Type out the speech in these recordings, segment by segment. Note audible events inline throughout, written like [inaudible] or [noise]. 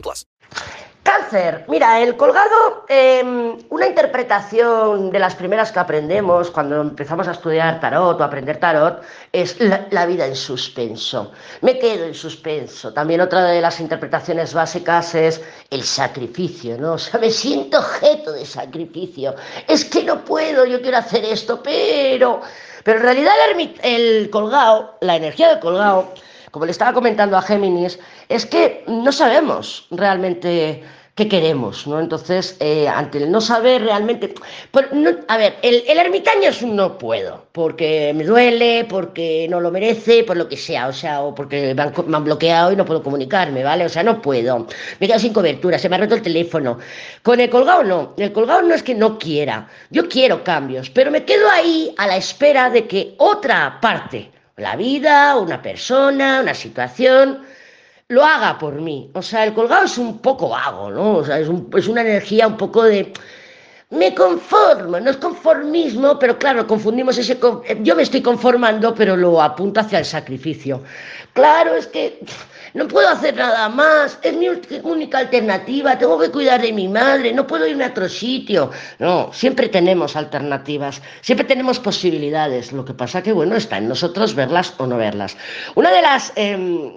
plus. Cáncer. Mira, el colgado, eh, una interpretación de las primeras que aprendemos cuando empezamos a estudiar tarot o aprender tarot es la, vida en suspenso. Me quedo en suspenso. También otra de las interpretaciones básicas es el sacrificio, ¿no? O sea, me siento objeto de sacrificio. Es que no puedo, yo quiero hacer esto, pero... Pero en realidad el colgado, la energía del colgado, como le estaba comentando a Géminis, es que no sabemos realmente qué queremos, ¿no? Entonces, eh, ante el no saber realmente... a ver, el, el ermitaño es un no puedo, porque me duele, porque no lo merece, por lo que sea, o sea, o porque me han, me han bloqueado y no puedo comunicarme, ¿vale? O sea, no puedo. Me he quedado sin cobertura, se me ha roto el teléfono. Con el colgado no, el colgado no es que no quiera, yo quiero cambios, pero me quedo ahí a la espera de que otra parte, la vida, una persona, una situación, lo haga por mí. O sea, el colgado es un poco vago, ¿no? O sea, es, un- es una energía un poco de... Me conformo, no es conformismo, pero claro, confundimos ese... con- eh, Yo me estoy conformando, pero lo apunto hacia el sacrificio. Claro, es que no puedo hacer nada más, es mi única alternativa, tengo que cuidar de mi madre, no puedo irme a otro sitio. No, siempre tenemos alternativas, siempre tenemos posibilidades. Lo que pasa que, bueno, está en nosotros verlas o no verlas. Una de las em,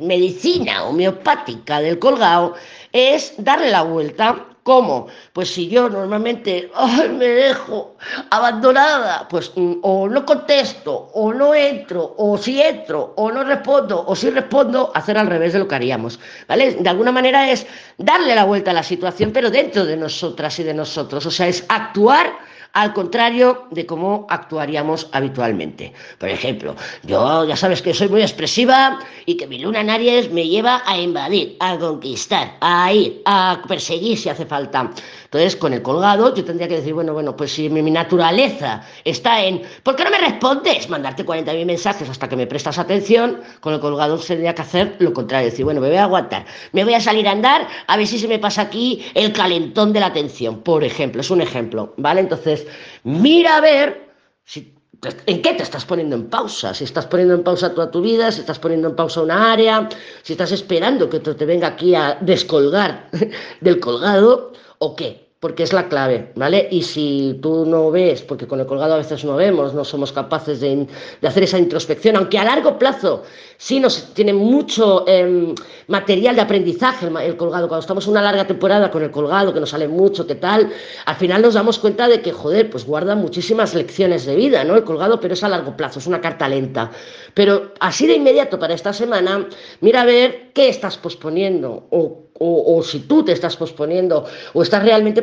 medicina homeopática del colgado es darle la vuelta. ¿Cómo? Pues si yo normalmente ay, me dejo abandonada, pues mm, o no contesto, o no entro, o si entro, o no respondo, o si respondo, hacer al revés de lo que haríamos. ¿Vale? De alguna manera es darle la vuelta a la situación, pero dentro de nosotras y de nosotros. O sea, es actuar al contrario de cómo actuaríamos habitualmente. Por ejemplo, yo ya sabes que soy muy expresiva y que mi luna en Aries me lleva a invadir, a conquistar, a ir, a perseguir si hace falta. Entonces, con el colgado, yo tendría que decir, bueno, bueno, pues si mi, naturaleza está en, ¿por qué no me respondes? Mandarte 40.000 mensajes hasta que me prestas atención, con el colgado tendría que hacer lo contrario, decir, bueno, me voy a aguantar, me voy a salir a andar, a ver si se me pasa aquí el calentón de la atención, por ejemplo, es un ejemplo, ¿vale? Entonces, mira a ver si ¿En qué te estás poniendo en pausa? Si estás poniendo en pausa toda tu vida, si estás poniendo en pausa una área, si estás esperando que otro te venga aquí a descolgar [laughs] del colgado, ¿o qué? Porque es la clave, ¿vale? Y si tú no ves, porque con el colgado a veces no vemos, no somos capaces de, de hacer esa introspección, aunque a largo plazo sí nos tiene mucho eh, material de aprendizaje el, el, colgado, cuando estamos una larga temporada con el colgado, que nos sale mucho, que tal, al final nos damos cuenta de que, joder, pues guarda muchísimas lecciones de vida, ¿no? El colgado, pero es a largo plazo, es una carta lenta. Pero así de inmediato para esta semana, mira a ver qué estás posponiendo o o, o, si tú te estás posponiendo o estás realmente